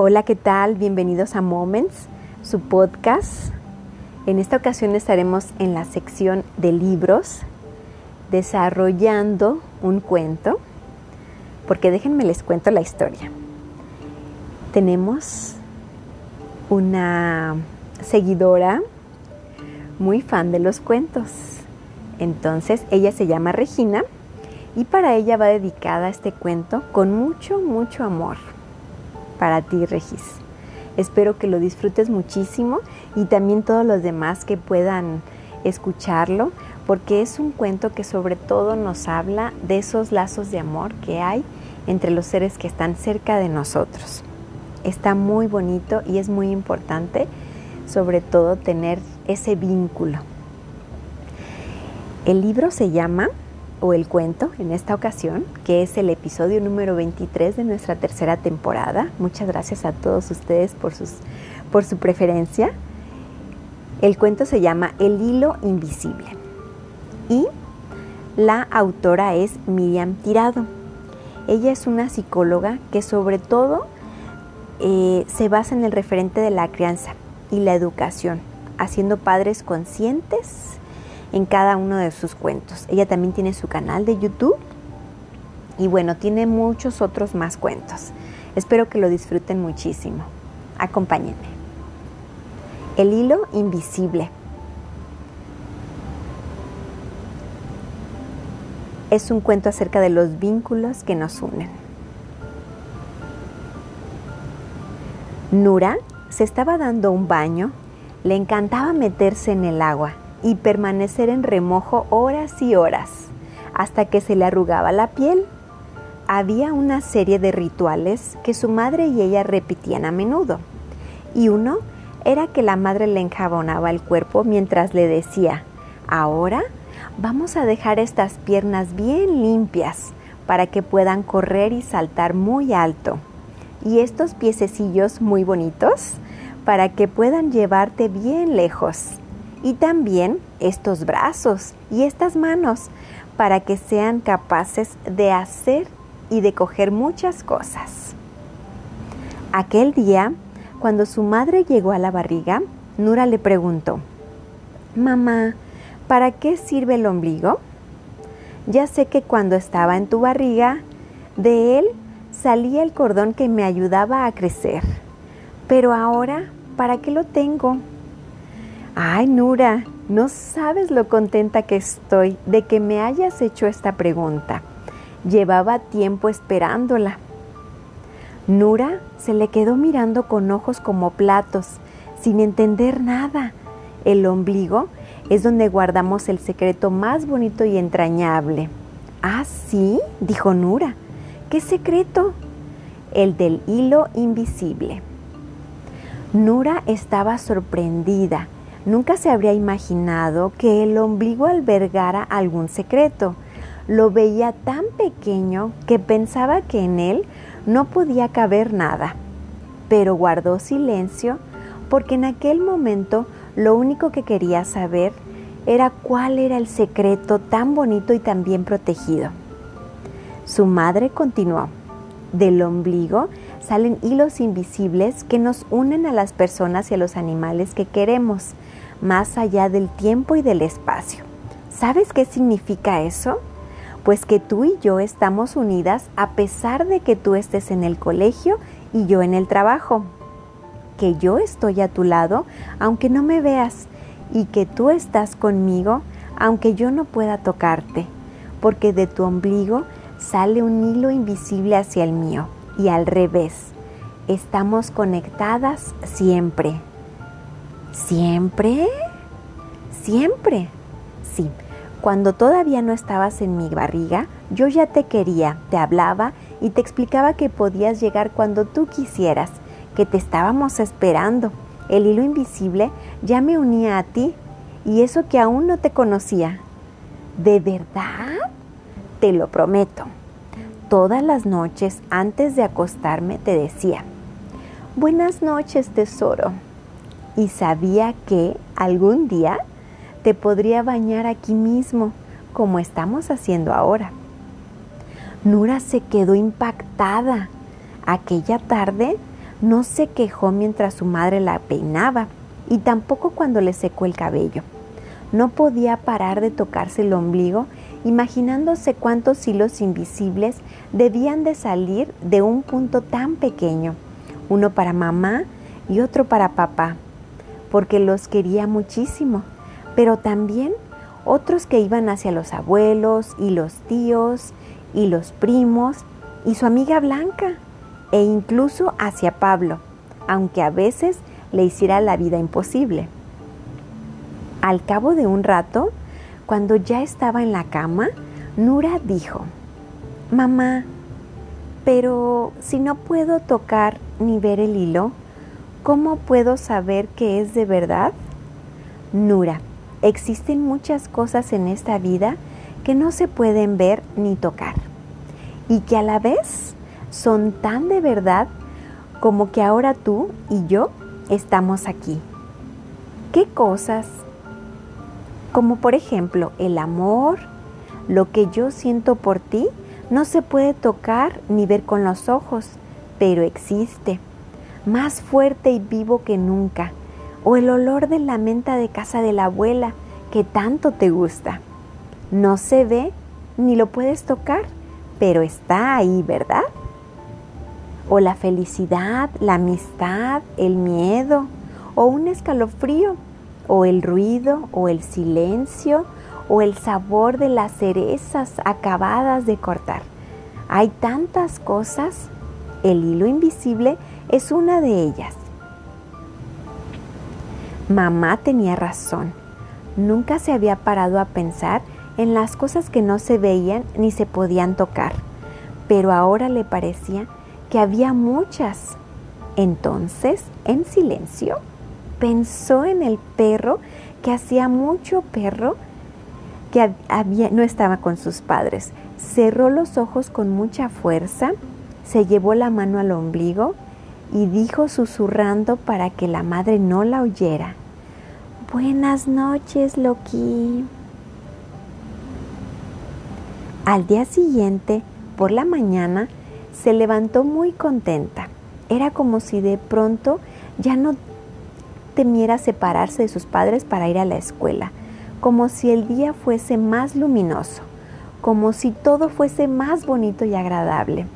Hola, ¿qué tal? Bienvenidos a Moments, su podcast. En esta ocasión estaremos en la sección de libros desarrollando un cuento, porque déjenme les cuento la historia. Tenemos una seguidora muy fan de los cuentos. Entonces, ella se llama Regina y para ella va dedicada este cuento con mucho, mucho amor para ti, Regis. Espero que lo disfrutes muchísimo y también todos los demás que puedan escucharlo, porque es un cuento que sobre todo nos habla de esos lazos de amor que hay entre los seres que están cerca de nosotros. Está muy bonito y es muy importante sobre todo tener ese vínculo. El libro se llama o el cuento en esta ocasión, que es el episodio número 23 de nuestra tercera temporada. Muchas gracias a todos ustedes por, sus, por su preferencia. El cuento se llama El hilo invisible y la autora es Miriam Tirado. Ella es una psicóloga que sobre todo eh, se basa en el referente de la crianza y la educación, haciendo padres conscientes en cada uno de sus cuentos. Ella también tiene su canal de YouTube y bueno, tiene muchos otros más cuentos. Espero que lo disfruten muchísimo. Acompáñenme. El hilo invisible. Es un cuento acerca de los vínculos que nos unen. Nura se estaba dando un baño, le encantaba meterse en el agua y permanecer en remojo horas y horas hasta que se le arrugaba la piel. Había una serie de rituales que su madre y ella repetían a menudo. Y uno era que la madre le enjabonaba el cuerpo mientras le decía, ahora vamos a dejar estas piernas bien limpias para que puedan correr y saltar muy alto. Y estos piececillos muy bonitos para que puedan llevarte bien lejos y también estos brazos y estas manos para que sean capaces de hacer y de coger muchas cosas. Aquel día, cuando su madre llegó a la barriga, Nura le preguntó, Mamá, ¿para qué sirve el ombligo? Ya sé que cuando estaba en tu barriga, de él salía el cordón que me ayudaba a crecer. Pero ahora, ¿para qué lo tengo? Ay, Nura, no sabes lo contenta que estoy de que me hayas hecho esta pregunta. Llevaba tiempo esperándola. Nura se le quedó mirando con ojos como platos, sin entender nada. El ombligo es donde guardamos el secreto más bonito y entrañable. Ah, sí, dijo Nura. ¿Qué secreto? El del hilo invisible. Nura estaba sorprendida Nunca se habría imaginado que el ombligo albergara algún secreto. Lo veía tan pequeño que pensaba que en él no podía caber nada. Pero guardó silencio porque en aquel momento lo único que quería saber era cuál era el secreto tan bonito y tan bien protegido. Su madre continuó. Del ombligo salen hilos invisibles que nos unen a las personas y a los animales que queremos más allá del tiempo y del espacio. ¿Sabes qué significa eso? Pues que tú y yo estamos unidas a pesar de que tú estés en el colegio y yo en el trabajo. Que yo estoy a tu lado aunque no me veas y que tú estás conmigo aunque yo no pueda tocarte, porque de tu ombligo sale un hilo invisible hacia el mío y al revés. Estamos conectadas siempre. ¿Siempre? ¿Siempre? Sí. Cuando todavía no estabas en mi barriga, yo ya te quería, te hablaba y te explicaba que podías llegar cuando tú quisieras, que te estábamos esperando. El hilo invisible ya me unía a ti y eso que aún no te conocía. ¿De verdad? Te lo prometo. Todas las noches antes de acostarme te decía, Buenas noches, tesoro y sabía que algún día te podría bañar aquí mismo, como estamos haciendo ahora. Nura se quedó impactada. Aquella tarde No se quejó mientras su madre la peinaba y tampoco cuando le secó el cabello. No podía parar de tocarse el ombligo, imaginándose cuántos hilos invisibles debían de salir de un punto tan pequeño, uno para mamá y otro para papá, porque los quería muchísimo, pero también otros que iban hacia los abuelos y los tíos y los primos y su amiga Blanca e incluso hacia Pablo, aunque a veces le hiciera la vida imposible. Al cabo de un rato, cuando ya estaba en la cama, Nura dijo, Mamá, pero si no puedo tocar ni ver el hilo, ¿cómo puedo saber que es de verdad? Nura, existen muchas cosas en esta vida que no se pueden ver ni tocar y que a la vez son tan de verdad como que ahora tú y yo estamos aquí. ¿Qué cosas? Como por ejemplo el amor, lo que yo siento por ti, no se puede tocar ni ver con los ojos, pero existe, más fuerte y vivo que nunca. O el olor de la menta de casa de la abuela que tanto te gusta. No se ve ni lo puedes tocar, pero está ahí, ¿verdad? O la felicidad, la amistad, el miedo, o un escalofrío, o el ruido, o el silencio, o el sabor de las cerezas acabadas de cortar. Hay tantas cosas. El hilo invisible es una de ellas. Mamá tenía razón. Nunca se había parado a pensar en las cosas que no se veían ni se podían tocar, pero ahora le parecía que había muchas. Entonces, en silencio, pensó en el perro que hacía mucho perro que no estaba con sus padres. Cerró los ojos con mucha fuerza, se llevó la mano al ombligo y dijo susurrando para que la madre no la oyera. Buenas noches, Loki. Al día siguiente, por la mañana, se levantó muy contenta. Era como si de pronto ya no temiera separarse de sus padres para ir a la escuela, como si el día fuese más luminoso, como si todo fuese más bonito y agradable.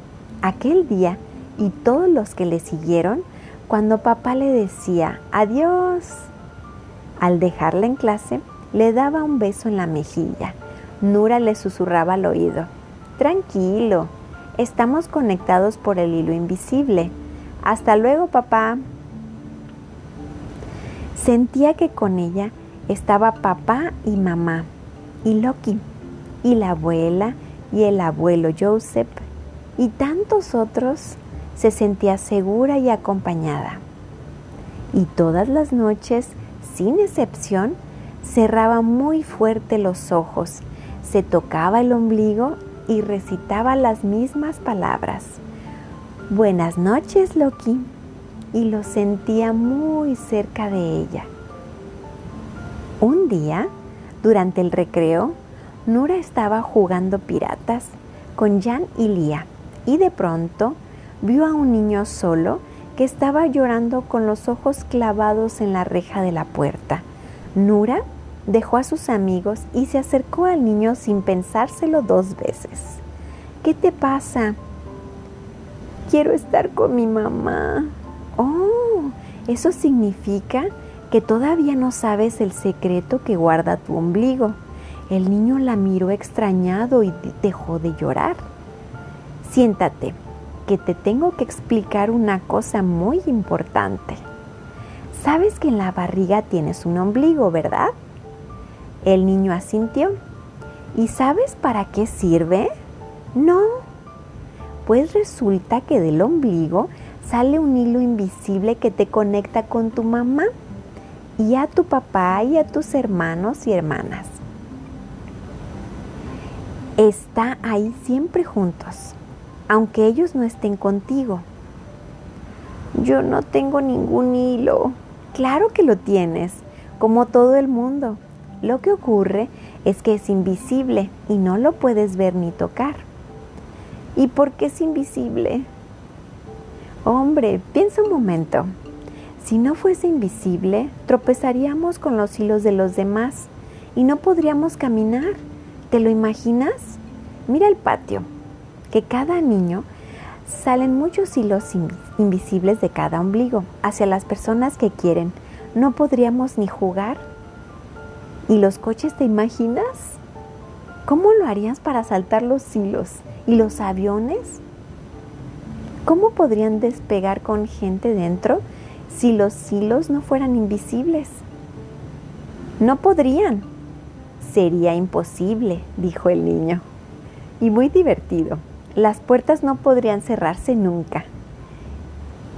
Aquel día y todos los que le siguieron, cuando papá le decía adiós, al dejarla en clase, le daba un beso en la mejilla Nura le susurraba al oído, Tranquilo, estamos conectados por el hilo invisible. Hasta luego, papá. Sentía que con ella estaba papá y mamá, y Loki, y la abuela, y el abuelo Joseph, y tantos otros. Se sentía segura y acompañada. Y todas las noches, sin excepción, cerraba muy fuerte los ojos se tocaba el ombligo y recitaba las mismas palabras. Buenas noches, Loki. Y lo sentía muy cerca de ella. Un día, durante el recreo, Nura estaba jugando piratas con Jan y Lía y de pronto vio a un niño solo que estaba llorando con los ojos clavados en la reja de la puerta. Nura dejó a sus amigos y se acercó al niño sin pensárselo dos veces. ¿Qué te pasa? Quiero estar con mi mamá. Oh, eso significa que todavía no sabes el secreto que guarda tu ombligo. El niño la miró extrañado y dejó de llorar. Siéntate, que te tengo que explicar una cosa muy importante. Sabes que en la barriga tienes un ombligo, ¿verdad? El niño asintió. ¿Y sabes para qué sirve? No. Pues resulta que del ombligo sale un hilo invisible que te conecta con tu mamá y a tu papá y a tus hermanos y hermanas. Está ahí siempre juntos, aunque ellos no estén contigo. Yo no tengo ningún hilo. Claro que lo tienes, como todo el mundo. Lo que ocurre es que es invisible y no lo puedes ver ni tocar. ¿Y por qué es invisible? Hombre, piensa un momento. Si no fuese invisible, tropezaríamos con los hilos de los demás y no podríamos caminar. ¿Te lo imaginas? Mira el patio, que cada niño salen muchos hilos invisibles de cada ombligo hacia las personas que quieren. No podríamos ni jugar. ¿Y los coches te imaginas? ¿Cómo lo harías para saltar los hilos? ¿Y los aviones? ¿Cómo podrían despegar con gente dentro si los hilos no fueran invisibles? No podrían. Sería imposible, dijo el niño. Y muy divertido. Las puertas no podrían cerrarse nunca.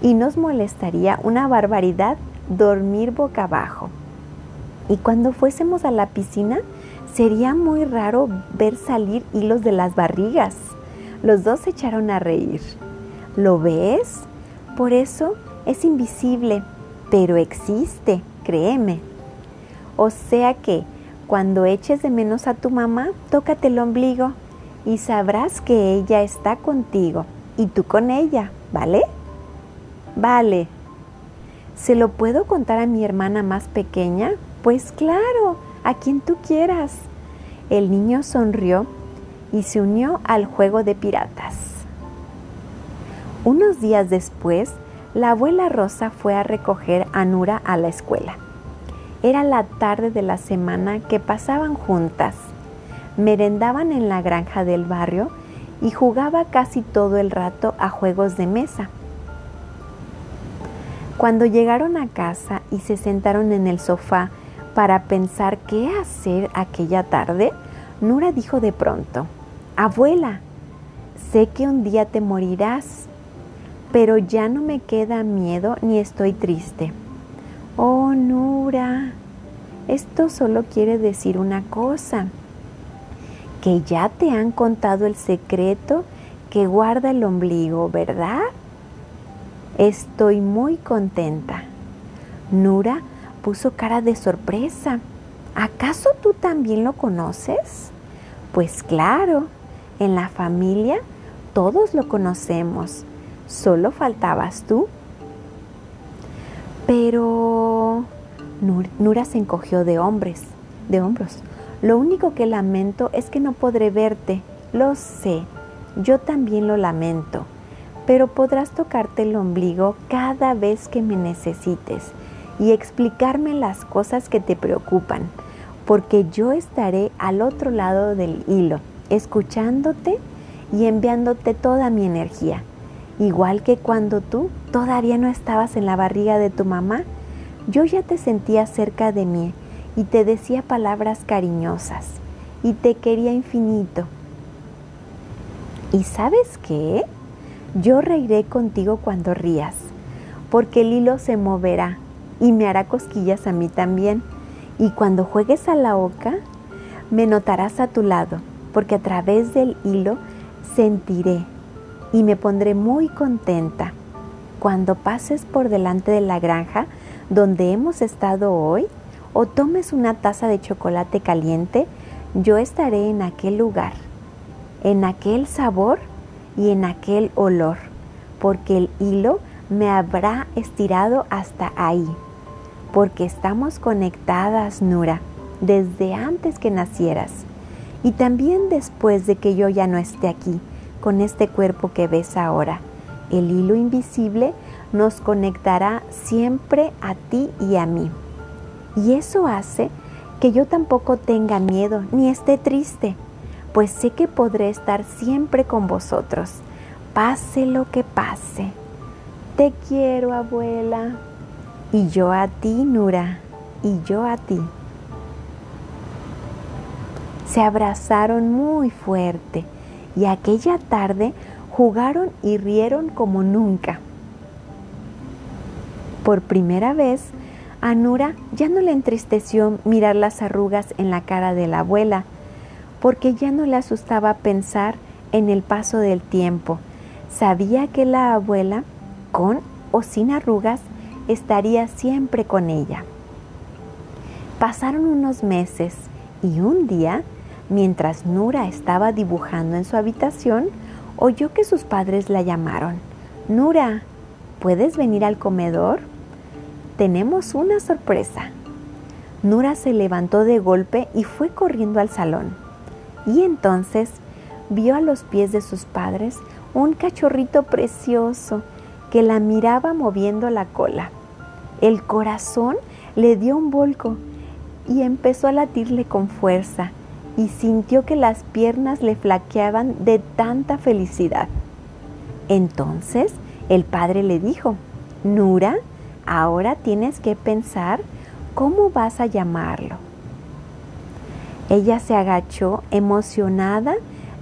Y nos molestaría una barbaridad dormir boca abajo. Y cuando fuésemos a la piscina, sería muy raro ver salir hilos de las barrigas. Los dos se echaron a reír. ¿Lo ves? Por eso es invisible, pero existe, créeme. O sea que cuando eches de menos a tu mamá, tócate el ombligo y sabrás que ella está contigo y tú con ella, ¿vale? Vale. ¿Se lo puedo contar a mi hermana más pequeña? Pues claro, a quien tú quieras. El niño sonrió y se unió al juego de piratas. Unos días después, la abuela Rosa fue a recoger a Nura a la escuela. Era la tarde de la semana que pasaban juntas merendaban en la granja del barrio y jugaba casi todo el rato a juegos de mesa. Cuando llegaron a casa y se sentaron en el sofá para pensar qué hacer aquella tarde, Nura dijo de pronto, Abuela, sé que un día te morirás, pero ya no me queda miedo ni estoy triste. Oh, Nura, esto solo quiere decir una cosa que ya te han contado el secreto que guarda el ombligo, ¿verdad? Estoy muy contenta. Nura puso cara de sorpresa. ¿Acaso tú también lo conoces? Pues claro, en la familia todos lo conocemos. Solo faltabas tú. Pero Nura se encogió de hombres, de hombros. Lo único que lamento es que no podré verte. Lo sé, yo también lo lamento. Pero podrás tocarte el ombligo cada vez que me necesites y explicarme las cosas que te preocupan, porque yo estaré al otro lado del hilo, escuchándote y enviándote toda mi energía. Igual que cuando tú todavía no estabas en la barriga de tu mamá, yo ya te sentía cerca de mí y te decía palabras cariñosas y te quería infinito. ¿Y sabes qué? Yo reiré contigo cuando rías, porque el hilo se moverá y me hará cosquillas a mí también. Y cuando juegues a la oca, me notarás a tu lado, porque a través del hilo sentiré y me pondré muy contenta. Cuando pases por delante de la granja donde hemos estado hoy, o tomes una taza de chocolate caliente, yo estaré en aquel lugar, en aquel sabor y en aquel olor, porque el hilo me habrá estirado hasta ahí, porque estamos conectadas, Nura, desde antes que nacieras y también después de que yo ya no esté aquí, con este cuerpo que ves ahora. El hilo invisible nos conectará siempre a ti y a mí. Y eso hace que yo tampoco tenga miedo ni esté triste, pues sé que podré estar siempre con vosotros, pase lo que pase. Te quiero, abuela. Y yo a ti, Nura, y yo a ti. Se abrazaron muy fuerte y aquella tarde jugaron y rieron como nunca. Por primera vez, a Nura ya no le entristeció mirar las arrugas en la cara de la abuela, porque ya no le asustaba pensar en el paso del tiempo. Sabía que la abuela, con o sin arrugas, estaría siempre con ella. Pasaron unos meses y un día, mientras Nura estaba dibujando en su habitación, oyó que sus padres la llamaron. Nura, ¿puedes venir al comedor? Tenemos una sorpresa. Nura se levantó de golpe y fue corriendo al salón. Y entonces vio a los pies de sus padres un cachorrito precioso que la miraba moviendo la cola. El corazón le dio un volco y empezó a latirle con fuerza y sintió que las piernas le flaqueaban de tanta felicidad. Entonces el padre le dijo, Nura, ahora tienes que pensar cómo vas a llamarlo. Ella se agachó emocionada,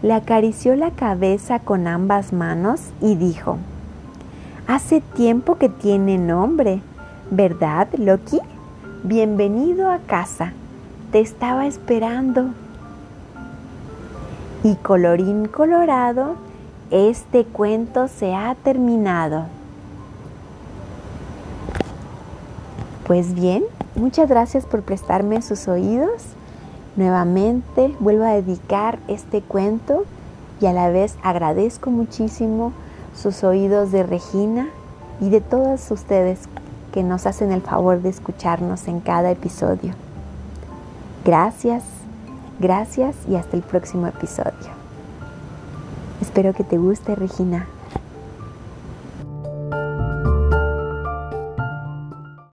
le acarició la cabeza con ambas manos y dijo, Hace tiempo que tiene nombre, ¿verdad, Loki? Bienvenido a casa, te estaba esperando. Y colorín colorado, este cuento se ha terminado. Pues bien, muchas gracias por prestarme sus oídos. Nuevamente vuelvo a dedicar este cuento y a la vez agradezco muchísimo sus oídos de Regina y de todos ustedes que nos hacen el favor de escucharnos en cada episodio. Gracias, gracias y hasta el próximo episodio. Espero que te guste, Regina.